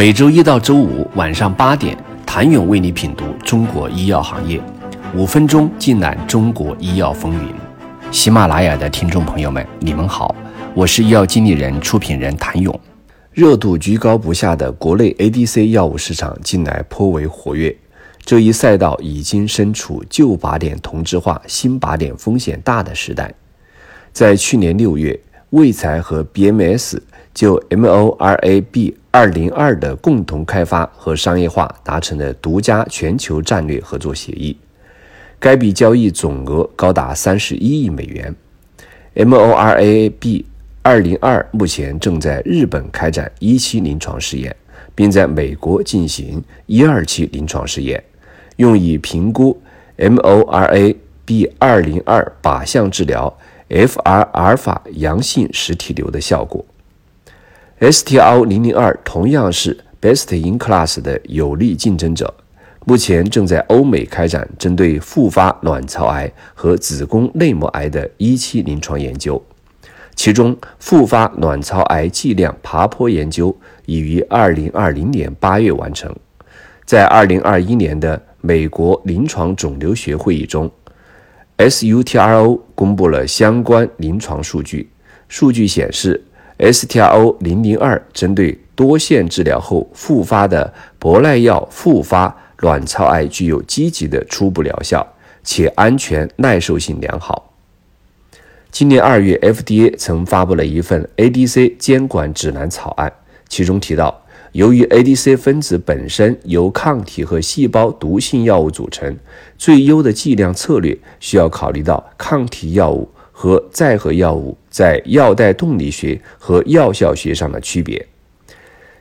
每周一到周五晚上八点，谭勇为你品读中国医药行业，五分钟尽览中国医药风云。喜马拉雅的听众朋友们，你们好，我是医药经理人、出品人谭勇。热度居高不下的国内 ADC 药物市场近来颇为活跃，这一赛道已经身处旧靶点同质化、新靶点风险大的时代。在去年六月，卫材和 BMS 就 MORAB 二零二的共同开发和商业化达成了独家全球战略合作协议，该笔交易总额高达三十一亿美元。MORAB 二零二目前正在日本开展一期临床试验，并在美国进行一二期临床试验，用以评估 MORAB 二零二靶向治疗 FR 阿尔法阳性实体瘤的效果。STR 零零二同样是 Best in Class 的有力竞争者，目前正在欧美开展针对复发卵巢癌和子宫内膜癌的一期临床研究。其中，复发卵巢癌剂量爬坡研究已于二零二零年八月完成。在二零二一年的美国临床肿瘤学会议中，SUTRO 公布了相关临床数据，数据显示。STRO 零零二针对多线治疗后复发的博赖药复发卵巢癌具有积极的初步疗效，且安全耐受性良好。今年二月，FDA 曾发布了一份 ADC 监管指南草案，其中提到，由于 ADC 分子本身由抗体和细胞毒性药物组成，最优的剂量策略需要考虑到抗体药物。和载荷药物在药代动力学和药效学上的区别。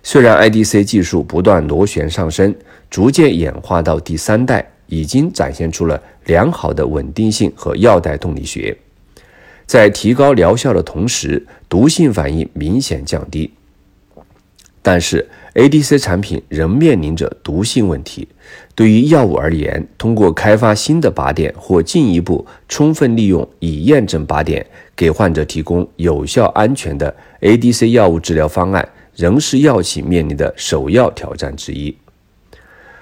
虽然 IDC 技术不断螺旋上升，逐渐演化到第三代，已经展现出了良好的稳定性和药代动力学，在提高疗效的同时，毒性反应明显降低。但是，ADC 产品仍面临着毒性问题。对于药物而言，通过开发新的靶点或进一步充分利用已验证靶点，给患者提供有效安全的 ADC 药物治疗方案，仍是药企面临的首要挑战之一。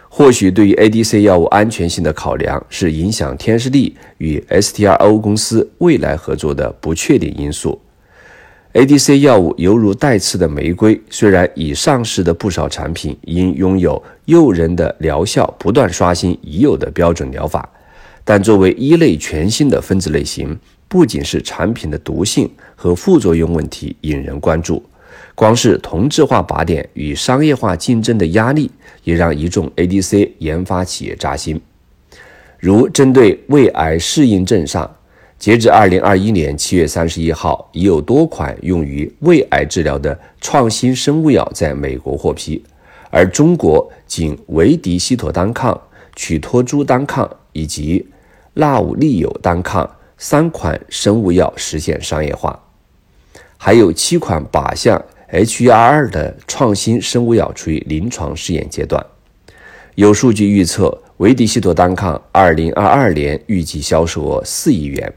或许，对于 ADC 药物安全性的考量，是影响天士力与 STRO 公司未来合作的不确定因素。ADC 药物犹如带刺的玫瑰，虽然已上市的不少产品因拥有诱人的疗效，不断刷新已有的标准疗法，但作为一类全新的分子类型，不仅是产品的毒性和副作用问题引人关注，光是同质化靶点与商业化竞争的压力，也让一众 ADC 研发企业扎心。如针对胃癌适应症上。截至二零二一年七月三十一号，已有多款用于胃癌治疗的创新生物药在美国获批，而中国仅维迪西妥单抗、曲托珠单抗以及纳武利友单抗三款生物药实现商业化，还有七款靶向 HER2 的创新生物药处于临床试验阶段。有数据预测，维迪西妥单抗二零二二年预计销售额四亿元。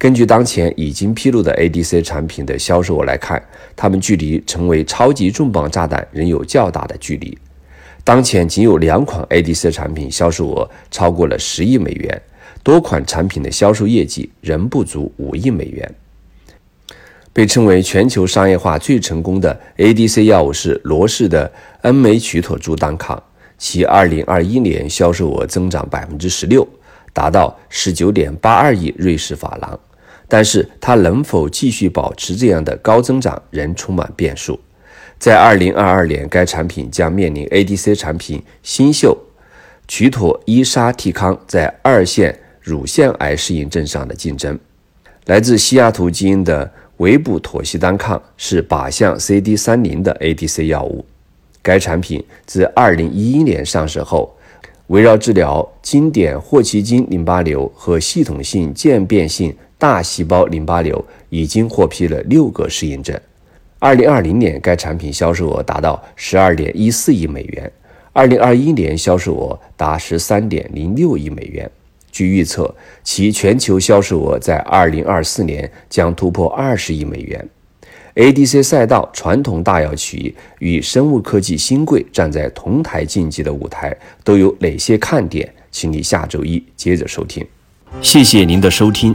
根据当前已经披露的 ADC 产品的销售额来看，它们距离成为超级重磅炸弹仍有较大的距离。当前仅有两款 ADC 产品销售额超过了十亿美元，多款产品的销售业绩仍不足五亿美元。被称为全球商业化最成功的 ADC 药物是罗氏的恩美曲妥珠单抗，其2021年销售额增长百分之十六，达到十九点八二亿瑞士法郎。但是它能否继续保持这样的高增长，仍充满变数。在二零二二年，该产品将面临 ADC 产品新秀曲妥伊沙替康在二线乳腺癌适应症上的竞争。来自西雅图基因的维布妥昔单抗是靶向 CD 三零的 ADC 药物。该产品自二零一一年上市后，围绕治疗经典霍奇金淋巴瘤和系统性渐变性。大细胞淋巴瘤已经获批了六个适应症。二零二零年，该产品销售额达到十二点一四亿美元，二零二一年销售额达十三点零六亿美元。据预测，其全球销售额在二零二四年将突破二十亿美元。ADC 赛道传统大药企与生物科技新贵站在同台竞技的舞台都有哪些看点？请你下周一接着收听。谢谢您的收听。